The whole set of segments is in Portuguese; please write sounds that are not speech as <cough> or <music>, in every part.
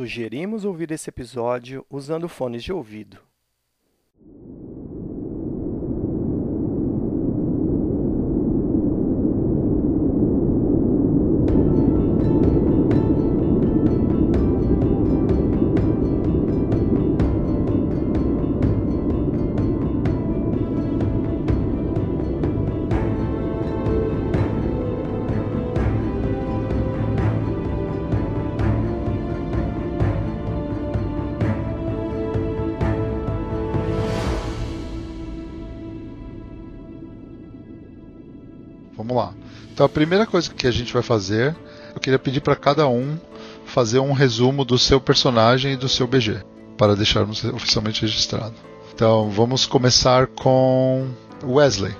Sugerimos ouvir esse episódio usando fones de ouvido. Vamos lá. Então a primeira coisa que a gente vai fazer, eu queria pedir para cada um fazer um resumo do seu personagem e do seu BG, para deixarmos oficialmente registrado. Então vamos começar com Wesley.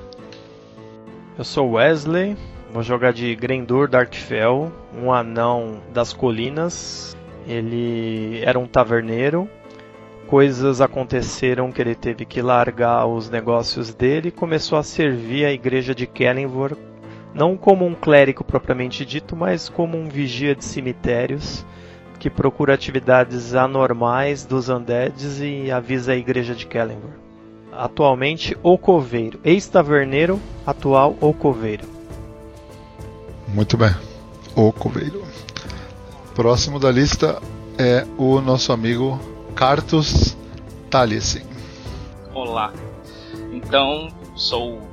Eu sou Wesley, vou jogar de Grendor Darkfell, um anão das colinas. Ele era um taverneiro. Coisas aconteceram que ele teve que largar os negócios dele e começou a servir a igreja de Kellenvor, não como um clérigo propriamente dito, mas como um vigia de cemitérios que procura atividades anormais dos undeads e avisa a igreja de Kellenvor. Atualmente, o coveiro, ex-taverneiro, atual o coveiro. Muito bem. O coveiro. Próximo da lista é o nosso amigo Cartus Taliesin. Olá. Então, sou o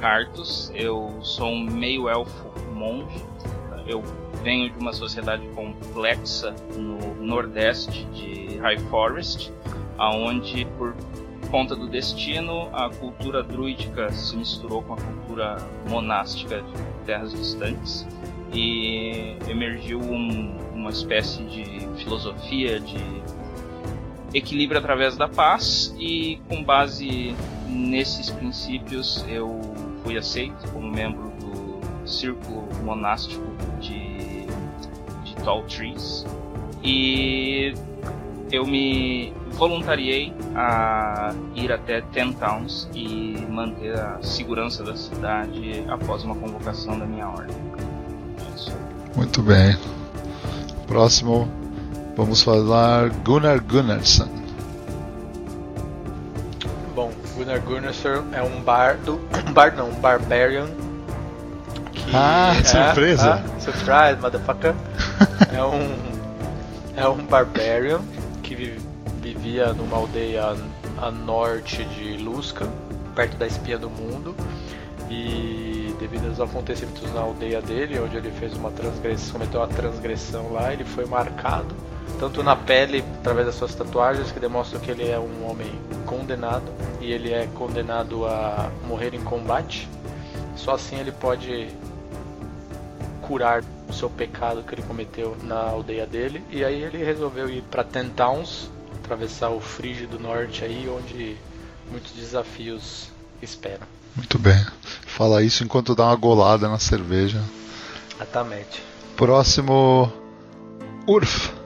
Cartus, eu sou um meio elfo monge. Eu venho de uma sociedade complexa no nordeste de High Forest, aonde por conta do destino a cultura druídica se misturou com a cultura monástica de terras distantes e emergiu um, uma espécie de filosofia de equilíbrio através da paz e com base nesses princípios eu fui aceito como membro do círculo monástico de, de Tall Trees e eu me voluntariei a ir até Ten Towns e manter a segurança da cidade após uma convocação da minha ordem. É. Muito bem. Próximo, vamos falar Gunnar Gunnarsson. Gunnarsson é um bardo, um bardo não, um barbarian. Que Ah, é- surpresa. ah, surprise, motherfucker. <laughs> é um é um barbarian que vi- vivia numa aldeia a norte de Luskan, perto da espia do mundo. E devido aos acontecimentos na aldeia dele, onde ele fez uma transgressão, cometeu uma transgressão lá, ele foi marcado tanto na pele através das suas tatuagens que demonstram que ele é um homem condenado e ele é condenado a morrer em combate. Só assim ele pode curar o seu pecado que ele cometeu na aldeia dele. E aí ele resolveu ir para Ten Towns, atravessar o Frígido Norte aí, onde muitos desafios esperam. Muito bem. Fala isso enquanto dá uma golada na cerveja. Exatamente. Próximo, Urf.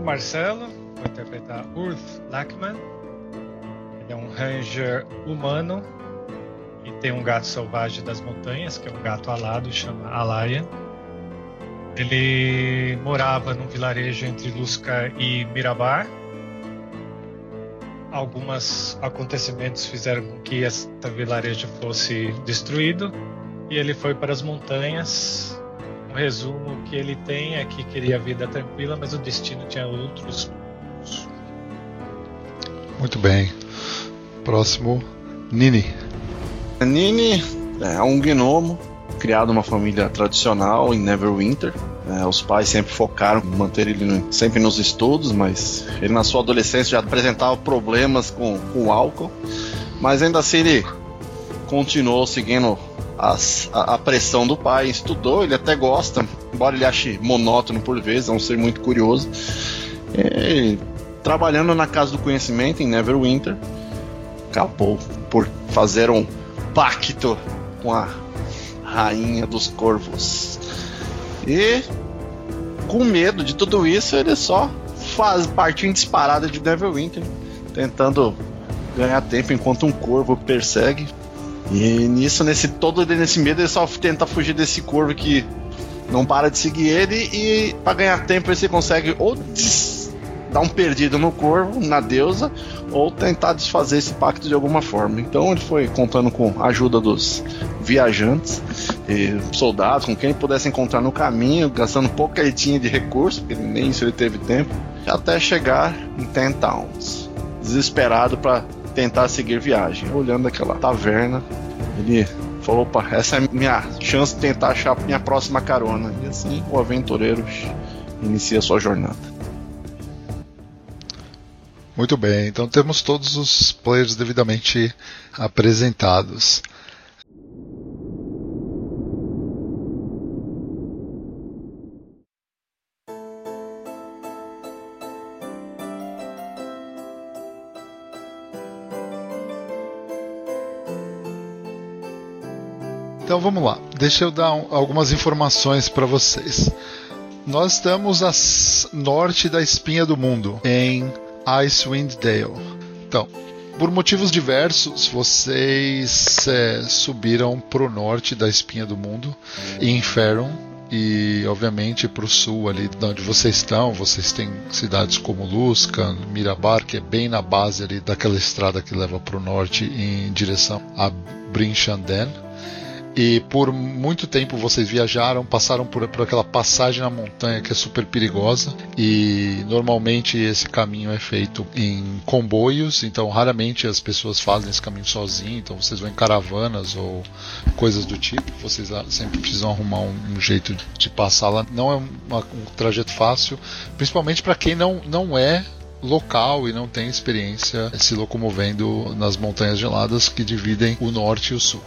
O Marcelo, vou interpretar Urth Lackman. Ele é um ranger humano e tem um gato selvagem das montanhas, que é um gato alado, chama Alaya. Ele morava num vilarejo entre Lusca e Mirabar. Alguns acontecimentos fizeram com que esse vilarejo fosse destruído e ele foi para as montanhas um resumo que ele tem é que queria vida tranquila, mas o destino tinha outros. Muito bem. Próximo, Nini. Nini é um gnomo criado numa família tradicional em Neverwinter. É, os pais sempre focaram em manter ele no- sempre nos estudos, mas ele na sua adolescência já apresentava problemas com, com o álcool. Mas ainda assim ele continuou seguindo as- a, a pressão do pai, estudou, ele até gosta, embora ele ache monótono por vezes, é um ser muito curioso. É, trabalhando na Casa do Conhecimento em Neverwinter, acabou por fazer um pacto com a Rainha dos Corvos. E com medo de tudo isso, ele só faz partir em disparada de Neverwinter, tentando ganhar tempo enquanto um corvo persegue. E nisso, nesse todo nesse medo, ele só tenta fugir desse corvo que não para de seguir ele e para ganhar tempo ele consegue ou dar um perdido no corvo, na deusa, ou tentar desfazer esse pacto de alguma forma. Então ele foi contando com a ajuda dos viajantes, soldados, com quem pudesse encontrar no caminho, gastando pouco que ele tinha de recurso, porque nem isso ele teve tempo, até chegar em Ten Towns, desesperado para tentar seguir viagem. Olhando aquela taverna, ele falou: opa, essa é minha chance de tentar achar minha próxima carona. E assim o aventureiro inicia sua jornada. Muito bem, então temos todos os players devidamente apresentados. Então vamos lá, deixa eu dar um, algumas informações para vocês. Nós estamos a norte da espinha do mundo, em Icewind Dale. Então, por motivos diversos, vocês é, subiram para o norte da espinha do mundo, em Faron, e obviamente para o sul ali de onde vocês estão, vocês têm cidades como Luskan, Mirabar, que é bem na base ali daquela estrada que leva para o norte em direção a Brinchanden e por muito tempo vocês viajaram, passaram por, por aquela passagem na montanha que é super perigosa. E normalmente esse caminho é feito em comboios, então raramente as pessoas fazem esse caminho sozinhos. Então vocês vão em caravanas ou coisas do tipo. Vocês sempre precisam arrumar um, um jeito de passar lá. Não é uma, um trajeto fácil, principalmente para quem não, não é local e não tem experiência se locomovendo nas montanhas geladas que dividem o norte e o sul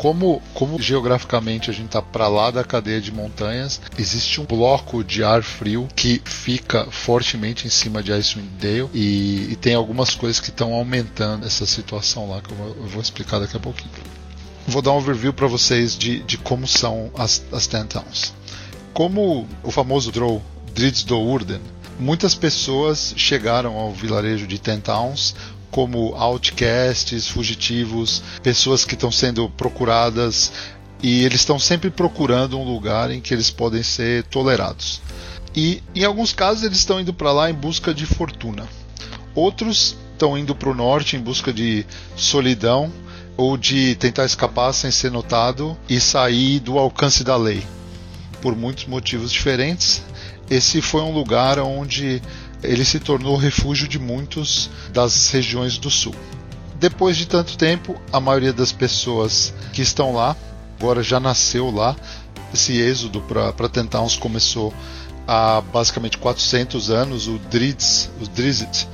como, como geograficamente a gente está para lá da cadeia de montanhas, existe um bloco de ar frio que fica fortemente em cima de Icewind Dale e, e tem algumas coisas que estão aumentando essa situação lá que eu vou, eu vou, explicar daqui a pouquinho. Vou dar um overview para vocês de, de como são as, as Ten Towns. Como o famoso Drow, Dritz do Urden, muitas pessoas chegaram ao vilarejo de Ten Towns como outcasts, fugitivos, pessoas que estão sendo procuradas e eles estão sempre procurando um lugar em que eles podem ser tolerados. E em alguns casos eles estão indo para lá em busca de fortuna. Outros estão indo para o norte em busca de solidão ou de tentar escapar sem ser notado e sair do alcance da lei. Por muitos motivos diferentes, esse foi um lugar onde ele se tornou refúgio de muitos das regiões do sul. Depois de tanto tempo, a maioria das pessoas que estão lá agora já nasceu lá. Esse êxodo para Tentowns começou há basicamente 400 anos. O Drizzt, o Drizzt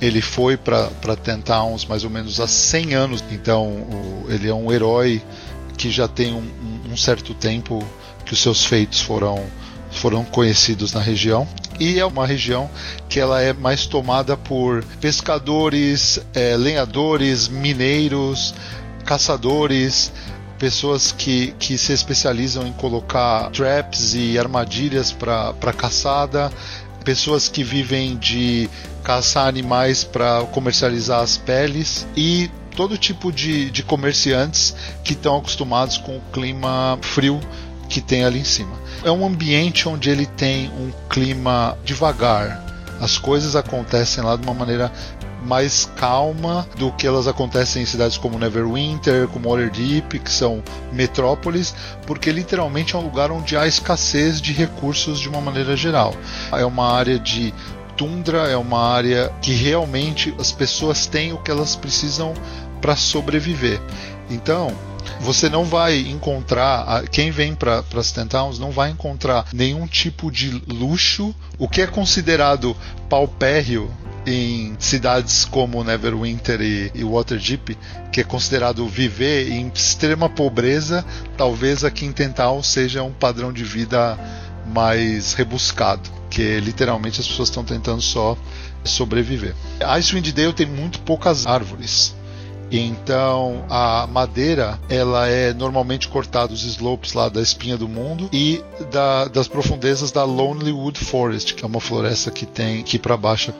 ele foi para Tentowns mais ou menos há 100 anos. Então o, ele é um herói que já tem um, um certo tempo que os seus feitos foram foram conhecidos na região e é uma região que ela é mais tomada por pescadores, é, lenhadores, mineiros, caçadores, pessoas que, que se especializam em colocar traps e armadilhas para caçada, pessoas que vivem de caçar animais para comercializar as peles e todo tipo de, de comerciantes que estão acostumados com o clima frio que tem ali em cima. É um ambiente onde ele tem um clima devagar. As coisas acontecem lá de uma maneira mais calma do que elas acontecem em cidades como Neverwinter, como Waterdeep, que são metrópoles, porque literalmente é um lugar onde há escassez de recursos de uma maneira geral. É uma área de tundra, é uma área que realmente as pessoas têm o que elas precisam para sobreviver. Então, você não vai encontrar, quem vem para as Towns não vai encontrar nenhum tipo de luxo, o que é considerado paupérrimo em cidades como Neverwinter e, e Waterdeep, que é considerado viver em extrema pobreza, talvez aqui em Tental seja um padrão de vida mais rebuscado, que literalmente as pessoas estão tentando só sobreviver. Icewind Dale tem muito poucas árvores. Então a madeira ela é normalmente cortada os slopes lá da espinha do mundo e da, das profundezas da Lonely Wood Forest, que é uma floresta que tem aqui para baixo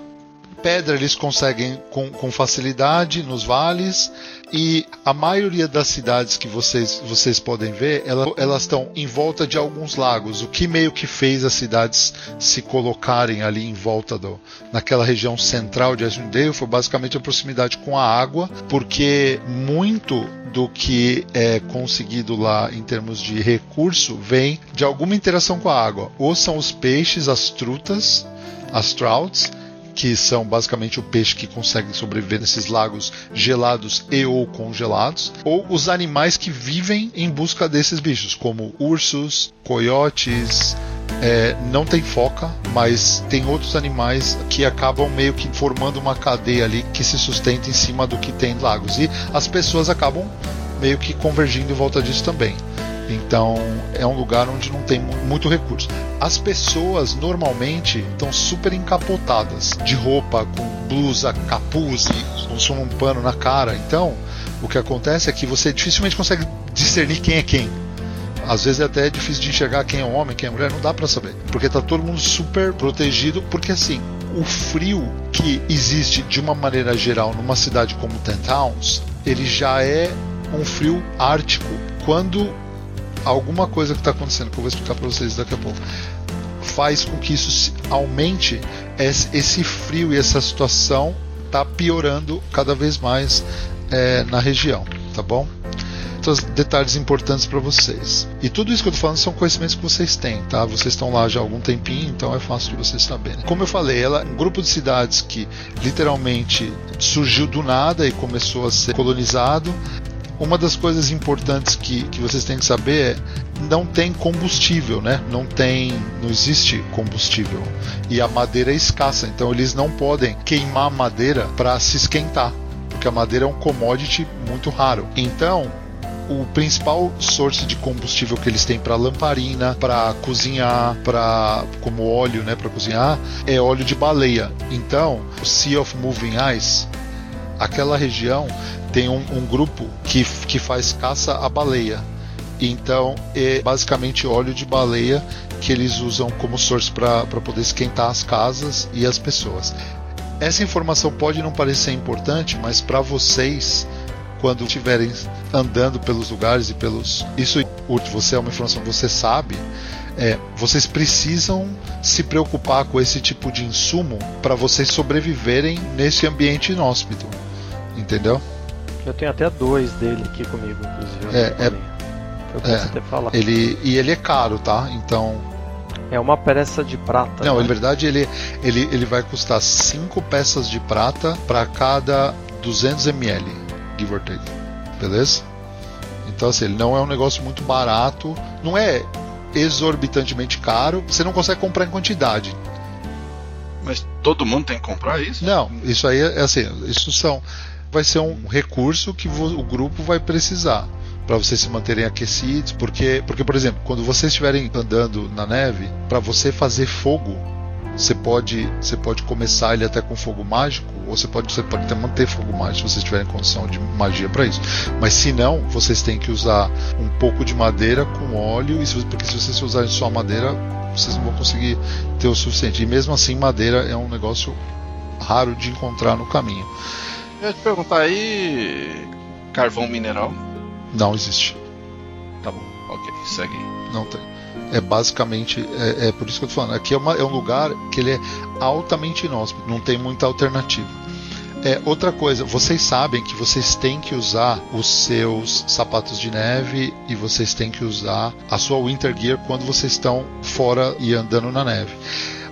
pedra eles conseguem com, com, facilidade nos vales e a maioria das cidades que vocês, vocês podem ver, ela, elas estão em volta de alguns lagos, o que meio que fez as cidades se colocarem ali em volta do, naquela região central de Asmundale foi basicamente a proximidade com a água, porque muito do que é conseguido lá em termos de recurso vem de alguma interação com a água. Ou são os peixes, as trutas, as trouts, que são basicamente o peixe que consegue sobreviver nesses lagos gelados e ou congelados, ou os animais que vivem em busca desses bichos, como ursos, coiotes, é, não tem foca, mas tem outros animais que acabam meio que formando uma cadeia ali que se sustenta em cima do que tem em lagos. E as pessoas acabam meio que convergindo em volta disso também. Então é um lugar onde não tem muito recurso. As pessoas normalmente estão super encapotadas, de roupa, com blusa, capuz com um pano na cara. Então o que acontece é que você dificilmente consegue discernir quem é quem. Às vezes é até difícil de enxergar quem é homem, quem é mulher, não dá para saber. Porque tá todo mundo super protegido, porque assim, o frio que existe de uma maneira geral numa cidade como Ten Towns, ele já é um frio ártico. Quando alguma coisa que está acontecendo, que eu vou explicar para vocês daqui a pouco, faz com que isso aumente esse frio e essa situação está piorando cada vez mais é, na região, tá bom? Então, detalhes importantes para vocês. E tudo isso que eu estou falando são conhecimentos que vocês têm, tá? Vocês estão lá já há algum tempinho, então é fácil de vocês saberem. Como eu falei, ela um grupo de cidades que literalmente surgiu do nada e começou a ser colonizado uma das coisas importantes que, que vocês têm que saber é não tem combustível, né? Não tem, não existe combustível e a madeira é escassa, então eles não podem queimar madeira para se esquentar, porque a madeira é um commodity muito raro. Então o principal source de combustível que eles têm para lamparina, para cozinhar, para como óleo, né, para cozinhar, é óleo de baleia. Então, o Sea of Moving Ice, aquela região tem um, um grupo que, que faz caça à baleia. Então é basicamente óleo de baleia que eles usam como source para poder esquentar as casas e as pessoas. Essa informação pode não parecer importante, mas para vocês, quando estiverem andando pelos lugares e pelos. Isso, você é uma informação que você sabe. É, vocês precisam se preocupar com esse tipo de insumo para vocês sobreviverem nesse ambiente inóspito. Entendeu? Eu tenho até dois dele aqui comigo, inclusive. É, é, é. Ele, e ele é caro, tá? Então. É uma peça de prata. Não, né? na verdade ele, ele, ele vai custar 5 peças de prata para cada 200 ml, give or take. Beleza? Então, assim, ele não é um negócio muito barato, não é exorbitantemente caro, você não consegue comprar em quantidade. Mas todo mundo tem que comprar isso? Não, isso aí é assim, isso são vai ser um recurso que o grupo vai precisar para vocês se manterem aquecidos, porque, porque por exemplo, quando vocês estiverem andando na neve, para você fazer fogo, você pode, você pode começar ele até com fogo mágico, ou você pode, você pode até manter fogo mágico se vocês tiverem condição de magia para isso. Mas se não, vocês têm que usar um pouco de madeira com óleo, porque se vocês usarem só madeira, vocês não vão conseguir ter o suficiente. E mesmo assim, madeira é um negócio raro de encontrar no caminho. Eu ia te perguntar aí. Carvão mineral? Não existe. Tá bom, ok, segue. Não tem. É basicamente, é, é por isso que eu tô falando. Aqui é, uma, é um lugar que ele é altamente inóspito, não tem muita alternativa. É, outra coisa, vocês sabem que vocês têm que usar os seus sapatos de neve e vocês têm que usar a sua winter gear quando vocês estão fora e andando na neve.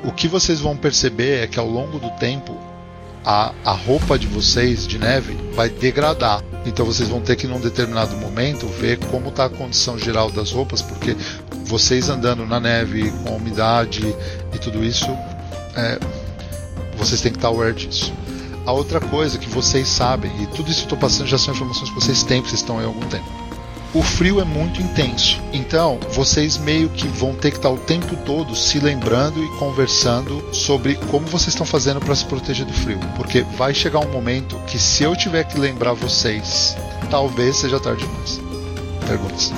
O que vocês vão perceber é que ao longo do tempo a, a roupa de vocês de neve vai degradar. Então vocês vão ter que, num determinado momento, ver como está a condição geral das roupas, porque vocês andando na neve, com umidade e tudo isso, é, vocês têm que estar aware disso. A outra coisa que vocês sabem, e tudo isso que estou passando já são informações que vocês têm, porque vocês estão aí há algum tempo. O frio é muito intenso. Então, vocês meio que vão ter que estar o tempo todo se lembrando e conversando sobre como vocês estão fazendo para se proteger do frio. Porque vai chegar um momento que se eu tiver que lembrar vocês, talvez seja tarde demais. Perguntas.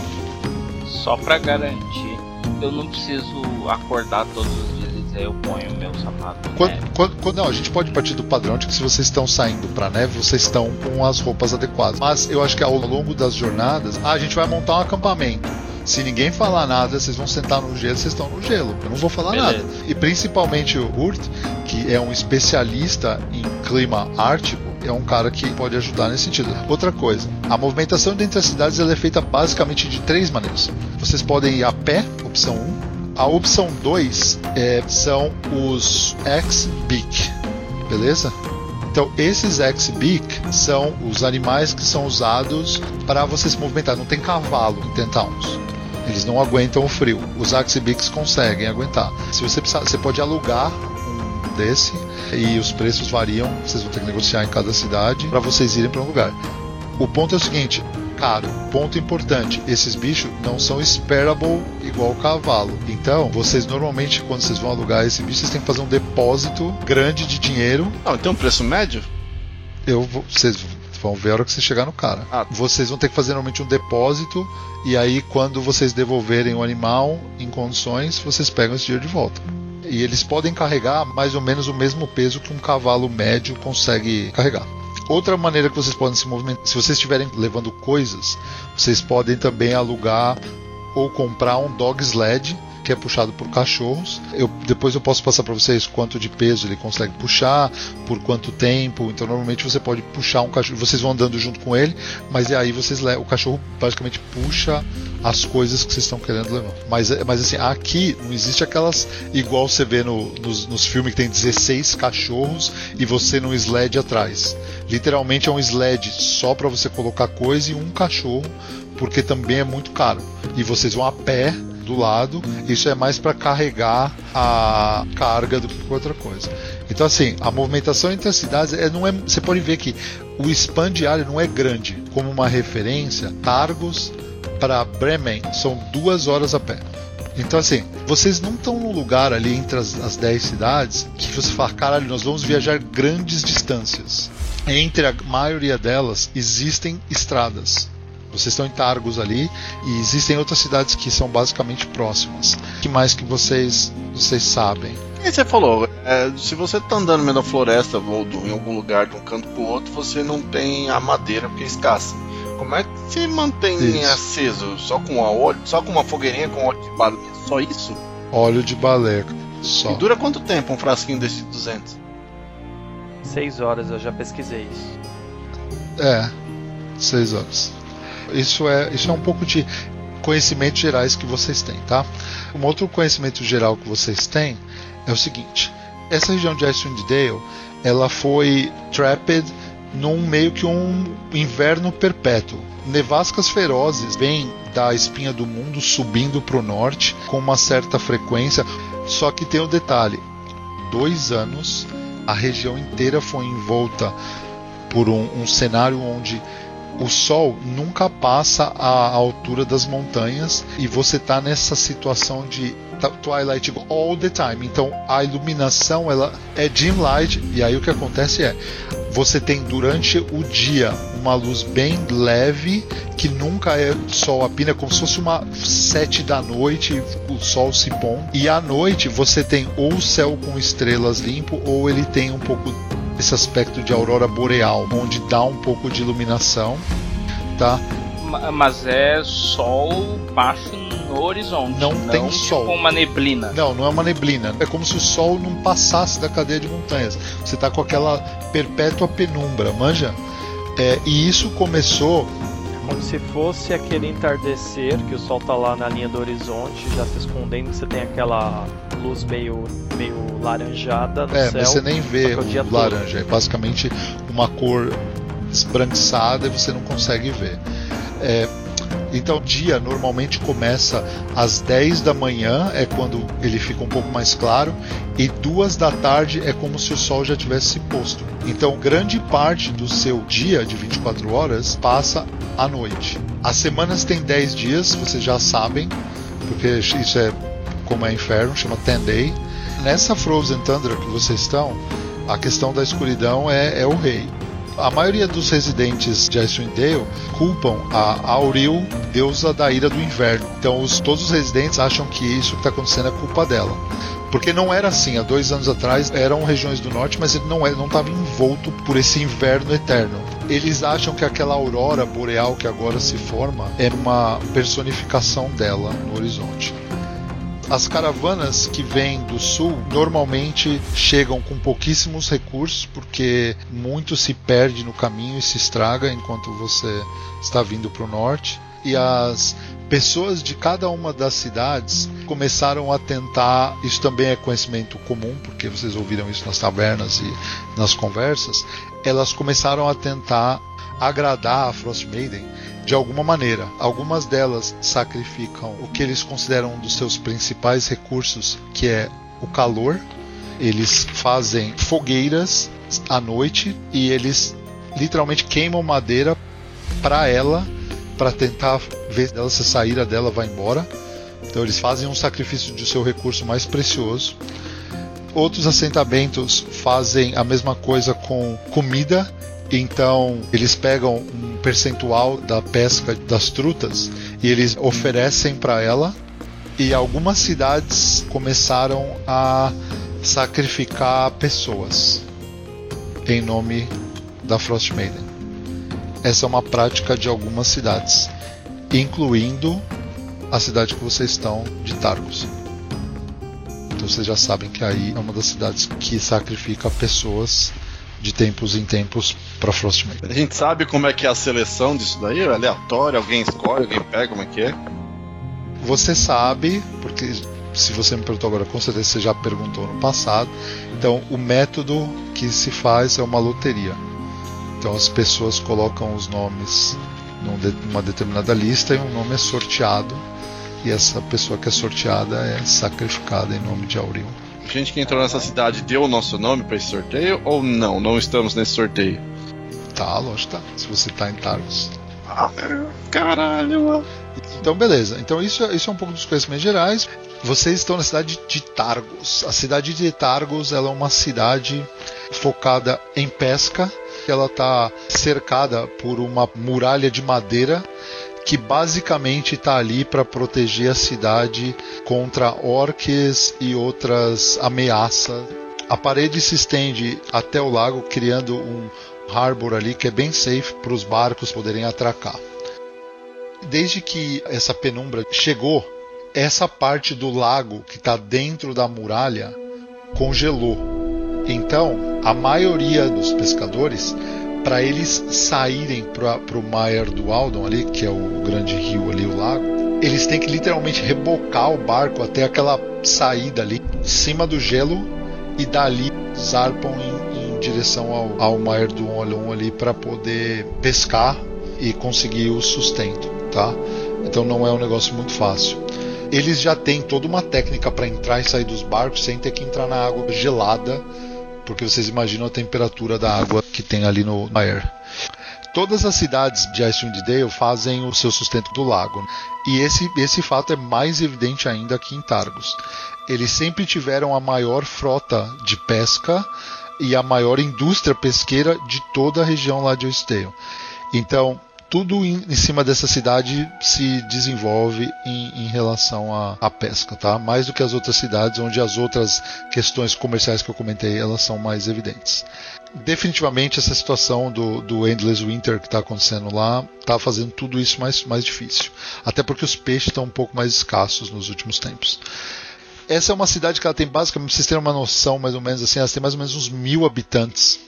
Só pra garantir, eu não preciso acordar todos os dizer eu ponho meu sapato. Quando, quando- quando- não, a gente pode partir do padrão de que se vocês estão saindo pra neve, vocês estão com as roupas adequadas. Mas eu acho que ao longo das jornadas, ah, a gente vai montar um acampamento. Se ninguém falar nada, vocês vão sentar no gelo, vocês estão no gelo. Eu não vou falar Beleza. nada. E principalmente o Hurt, que é um especialista em clima ártico, é um cara que pode ajudar nesse sentido. Outra coisa, a movimentação entre as cidades é feita basicamente de três maneiras. Vocês podem ir a pé, opção 1. A opção 2 é, são os X-Beak, beleza? Então, esses X-Beak são os animais que são usados para você se movimentar. Não tem cavalo em Tentowns. Eles não aguentam o frio. Os X-Beaks conseguem aguentar. Se você precisar, você pode alugar um desse e os preços variam. Vocês vão ter que negociar em cada cidade para vocês irem para um lugar. O ponto é o seguinte, caro, ponto importante, esses bichos não são sparable igual o cavalo. Então, vocês normalmente, quando vocês vão alugar esse bicho, vocês têm que fazer um depósito grande de dinheiro. Não, tem um preço médio? Eu vou, vocês vão ver a hora que você chegar no cara. Ah. Vocês vão ter que fazer normalmente um depósito e aí quando vocês devolverem o animal em condições, vocês pegam esse dinheiro de volta. E eles podem carregar mais ou menos o mesmo peso que um cavalo médio consegue carregar. Outra maneira que vocês podem se movimentar, se vocês estiverem levando coisas, vocês podem também alugar ou comprar um dog sled que é puxado por cachorros. Eu, depois eu posso passar para vocês quanto de peso ele consegue puxar, por quanto tempo. Então normalmente você pode puxar um cachorro, vocês vão andando junto com ele, mas e aí vocês o cachorro basicamente puxa as coisas que vocês estão querendo levar. Mas, mas assim, aqui não existe aquelas igual você vê no- nos, nos filmes que tem 16 cachorros e você num sled atrás. Literalmente é um sled só para você colocar coisa e um cachorro, porque também é muito caro. E vocês vão a pé do lado, isso é mais para carregar a carga do que outra coisa. Então assim, a movimentação entre as cidades é, não é, você pode ver que o span diário não é grande. Como uma referência, Targos para Bremen são duas horas a pé. Então, assim, vocês não estão num lugar ali entre as, as 10 cidades que você fala, caralho, nós vamos viajar grandes distâncias. Entre a maioria delas existem estradas. Vocês estão em Targos ali e existem outras cidades que são basicamente próximas. O que mais que vocês, vocês sabem? E você falou, é, se você tá andando no meio da floresta ou do- em algum lugar de um canto pro outro, você não tem a madeira porque é escassa. Como é que se mantém Isso. aceso? Só com a óleo? Só com uma fogueirinha com óleo de baleia? Só isso? Óleo de baleia. Só. E dura quanto tempo um frasquinho desse de 200? Seis horas, eu já pesquisei isso. É, seis horas. Isso é, isso é um pouco de conhecimentos gerais que vocês têm, tá? Um outro conhecimento geral que vocês têm é o seguinte: essa região de Icewind Dale, ela foi trapped num meio que um inverno perpétuo. Nevascas ferozes vêm da espinha do mundo subindo para o norte com uma certa frequência. Só que tem o detalhe: dois anos a região inteira foi envolta por um, um cenário onde o sol nunca passa à altura das montanhas e você tá nessa situação de twilight all the time. Então a iluminação ela é dim light e aí o que acontece é você tem durante o dia uma luz bem leve que nunca é sol a pina, é como se fosse uma sete da noite, o sol se pondo. E à noite você tem ou o céu com estrelas limpo ou ele tem um pouco esse aspecto de aurora boreal, onde dá um pouco de iluminação, tá? Ma- Mas é sol baixo no horizonte. Não tem tipo sol. uma neblina. Não, não é uma neblina. É como se o sol não passasse da cadeia de montanhas. Você tá com aquela perpétua penumbra, manja? É, e isso começou Como se fosse aquele entardecer que o sol tá lá na linha do horizonte, já se escondendo, que você tem aquela luz meio, meio laranjada no É, céu. você nem vê o todo. laranja. É basicamente uma cor esbranquiçada e você não consegue ver. É, Então, o dia normalmente começa às 10 da manhã, é quando ele fica um pouco mais claro, e duas da tarde é como se o sol já tivesse se posto. Então, grande parte do seu dia de 24 horas passa à noite. As semanas têm 10 dias, vocês já sabem, porque isso é como é inferno, chama Ten Day. Nessa Frozen Tundra que vocês estão, a questão da escuridão é, é o rei. A maioria dos residentes de Icewind Dale culpam a Auril, deusa da ira do inverno. Então os, todos os residentes acham que isso que está acontecendo é culpa dela. Porque não era assim, há dois anos atrás eram regiões do norte, mas ele não estava envolto por esse inverno eterno. Eles acham que aquela aurora boreal que agora se forma é uma personificação dela no horizonte. As caravanas que vêm do sul normalmente chegam com pouquíssimos recursos, porque muito se perde no caminho e se estraga enquanto você está vindo para o norte. E as pessoas de cada uma das cidades começaram a tentar. Isso também é conhecimento comum, porque vocês ouviram isso nas tabernas e nas conversas. Elas começaram a tentar agradar a Frost Maiden de alguma maneira. Algumas delas sacrificam o que eles consideram um dos seus principais recursos, que é o calor. Eles fazem fogueiras à noite e eles literalmente queimam madeira para ela, para tentar ver ela se sair ira dela vai embora. Então eles fazem um sacrifício de seu recurso mais precioso. Outros assentamentos fazem a mesma coisa com comida então, eles pegam um percentual da pesca das trutas e eles oferecem para ela. E algumas cidades começaram a sacrificar pessoas em nome da Frost Maiden. Essa é uma prática de algumas cidades, incluindo a cidade que vocês estão de Targos. Então vocês já sabem que aí é uma das cidades que sacrifica pessoas de tempos em tempos para Frostmaiden. A gente sabe como é que é a seleção disso daí? É aleatório? Alguém escolhe? Alguém pega? Como é que é? Você sabe, porque se você me perguntou agora, com certeza você já perguntou no passado. Então, o método que se faz é uma loteria. Então, as pessoas colocam os nomes numa determinada lista e um nome é sorteado. E essa pessoa que é sorteada é sacrificada em nome de Auril gente que entrou nessa cidade deu o nosso nome para esse sorteio ou não? Não estamos nesse sorteio? Tá, lógico tá. Se você tá em Targos. Ah, caralho, mano. Então, beleza. Então, isso, é, isso é um pouco dos conhecimentos gerais. Vocês estão na cidade de Targos. A cidade de Targos ela é uma cidade focada em pesca. Ela está cercada por uma muralha de madeira que basicamente está ali para proteger a cidade contra orques e outras ameaças. A parede se estende até o lago, criando um harbor ali que é bem safe para os barcos poderem atracar. Desde que essa penumbra chegou, essa parte do lago que está dentro da muralha congelou. Então, a maioria dos pescadores para eles saírem para o Maier do Aldon ali, que é o grande rio ali, o lago, eles têm que literalmente rebocar o barco até aquela saída ali, em cima do gelo, e dali zarpam em, em direção ao, ao Maier do Aldon ali para poder pescar e conseguir o sustento, tá? Então não é um negócio muito fácil. Eles já têm toda uma técnica para entrar e sair dos barcos sem ter que entrar na água gelada porque vocês imaginam a temperatura da água que tem ali no Air. Todas as cidades de Icewind Dale fazem o seu sustento do lago, e esse, esse fato é mais evidente ainda aqui em Targos. Eles sempre tiveram a maior frota de pesca e a maior indústria pesqueira de toda a região lá de Oistale. Então, tudo em, em, cima dessa cidade se desenvolve em, em relação à, pesca, tá? Mais do que as outras cidades, onde as outras questões comerciais que eu comentei elas são mais evidentes. Definitivamente essa situação do, do Endless Winter que está acontecendo lá está fazendo tudo isso mais, mais difícil. Até porque os peixes estão um pouco mais escassos nos últimos tempos. Essa é uma cidade que ela tem basicamente, vocês terem uma noção mais ou menos assim, ela tem mais ou menos uns mil habitantes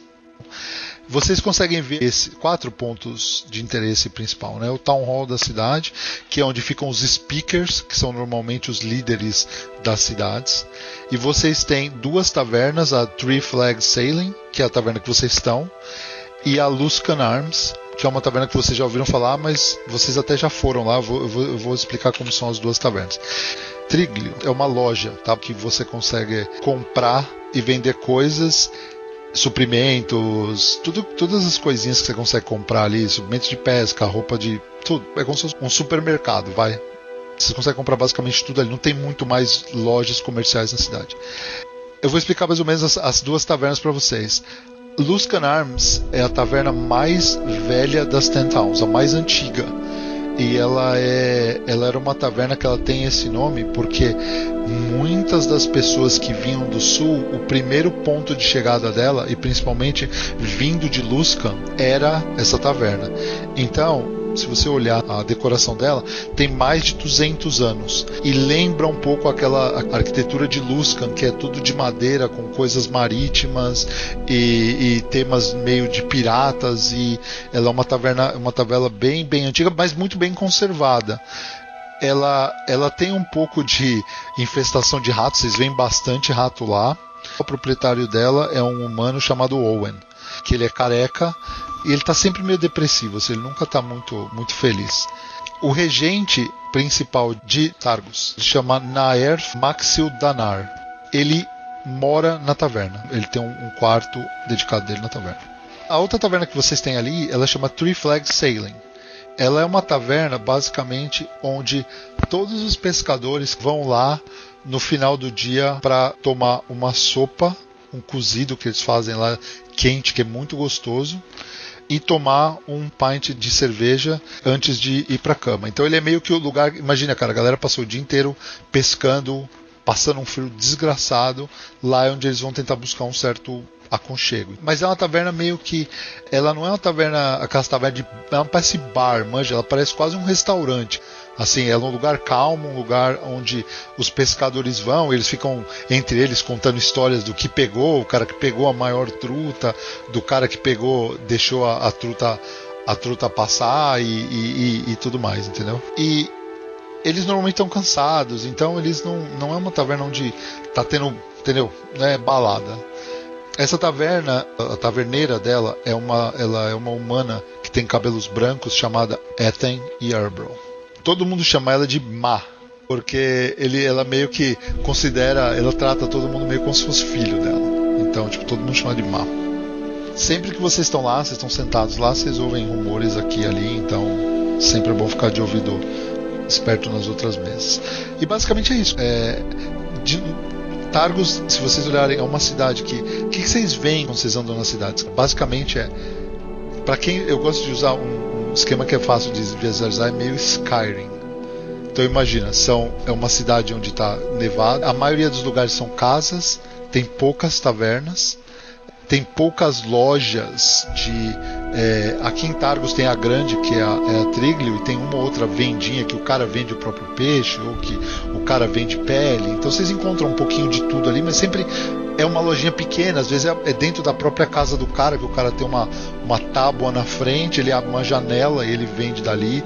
vocês conseguem ver esses quatro pontos de interesse principal, né? O town hall da cidade, que é onde ficam os speakers, que são normalmente os líderes das cidades, e vocês têm duas tavernas, a Three Flags Sailing, que é a taverna que vocês estão, e a Luscan Arms, que é uma taverna que vocês já ouviram falar, mas vocês até já foram lá. Eu vou, eu vou, eu vou explicar como são as duas tavernas. Triglio é uma loja, tá? Que você consegue comprar e vender coisas suprimentos, tudo, todas as coisinhas que você consegue comprar ali, suprimentos de pesca, roupa de. tudo. É como se fosse um supermercado, vai. Você consegue comprar basicamente tudo ali. Não tem muito mais lojas comerciais na cidade. Eu vou explicar mais ou menos as, as duas tavernas para vocês. Luscan Arms é a taverna mais velha das Ten Towns, a mais antiga. E ela é, ela era uma taverna que ela tem esse nome porque muitas das pessoas que vinham do sul, o primeiro ponto de chegada dela e principalmente vindo de Luscan era essa taverna. Então, se você olhar a decoração dela, tem mais de 200 anos. E lembra um pouco aquela arquitetura de Luscan, que é tudo de madeira com coisas marítimas e, e temas meio de piratas. E ela é uma taverna, uma taverna bem bem antiga, mas muito bem conservada. Ela, ela tem um pouco de infestação de ratos, vocês veem bastante rato lá. O proprietário dela é um humano chamado Owen, que ele é careca e ele está sempre meio depressivo, assim, ele nunca está muito, muito feliz. O regente principal de Targus se chama Naer Maxil Danar. Ele mora na taverna. Ele tem um, quarto dedicado dele na taverna. A outra taverna que vocês têm ali, ela chama Three Flags Sailing. Ela é uma taverna basicamente onde todos os pescadores vão lá no final do dia para tomar uma sopa, um cozido que eles fazem lá quente, que é muito gostoso e tomar um pint de cerveja antes de ir para cama. Então ele é meio que o lugar. Imagina, cara, a galera passou o dia inteiro pescando, passando um frio desgraçado, lá é onde eles vão tentar buscar um certo aconchego. Mas é uma taverna meio que. Ela não é uma taverna. Aquelas tavernas de. Ela parece bar, manja, ela parece quase um restaurante. Assim, é um lugar calmo, um lugar onde os pescadores vão, eles ficam entre eles contando histórias do que pegou, o cara que pegou a maior truta, do cara que pegou, deixou a, a truta a truta passar e, e, e, e tudo mais, entendeu? E eles normalmente estão cansados, então eles não, não é uma taverna onde tá tendo, entendeu? É balada. Essa taverna, a taverneira dela é uma, ela é uma humana que tem cabelos brancos chamada Ethan Yarbrough todo mundo chama ela de má, porque ele, ela meio que considera, ela trata todo mundo meio como se fosse filho dela. Então, tipo, todo mundo chama de má. Sempre que vocês estão lá, vocês estão sentados lá, vocês ouvem rumores aqui e ali, então sempre é bom ficar de ouvido esperto nas outras mesas. E basicamente é isso. É, de, Targos, se vocês olharem, é uma cidade que. O que, que vocês veem quando vocês andam nas cidades? Basicamente é. Para quem eu gosto de usar um, esquema que é fácil de visualizar é meio Skyrim. Então imagina, são, é uma cidade onde está nevado. A maioria dos lugares são casas, tem poucas tavernas, tem poucas lojas de. É, aqui em Targos tem a grande, que é a, é a Triglio, e tem uma outra vendinha que o cara vende o próprio peixe, ou que o cara vende pele. Então vocês encontram um pouquinho de tudo ali, mas sempre é uma lojinha pequena, às vezes é, é, dentro da própria casa do cara, que o cara tem uma, uma tábua na frente, ele abre uma janela e ele vende dali.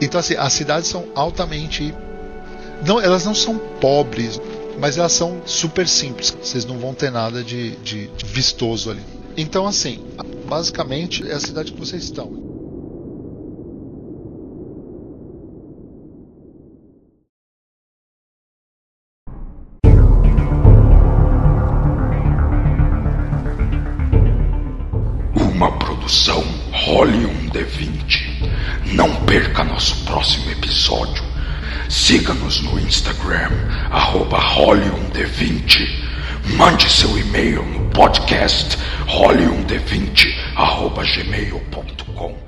Então assim, as cidades são altamente. Não, elas não são pobres, mas elas são super simples. Vocês não vão ter nada de, de, de vistoso ali. Então assim, basicamente é a cidade que vocês estão. Podcast role1d20, arroba gmail.com.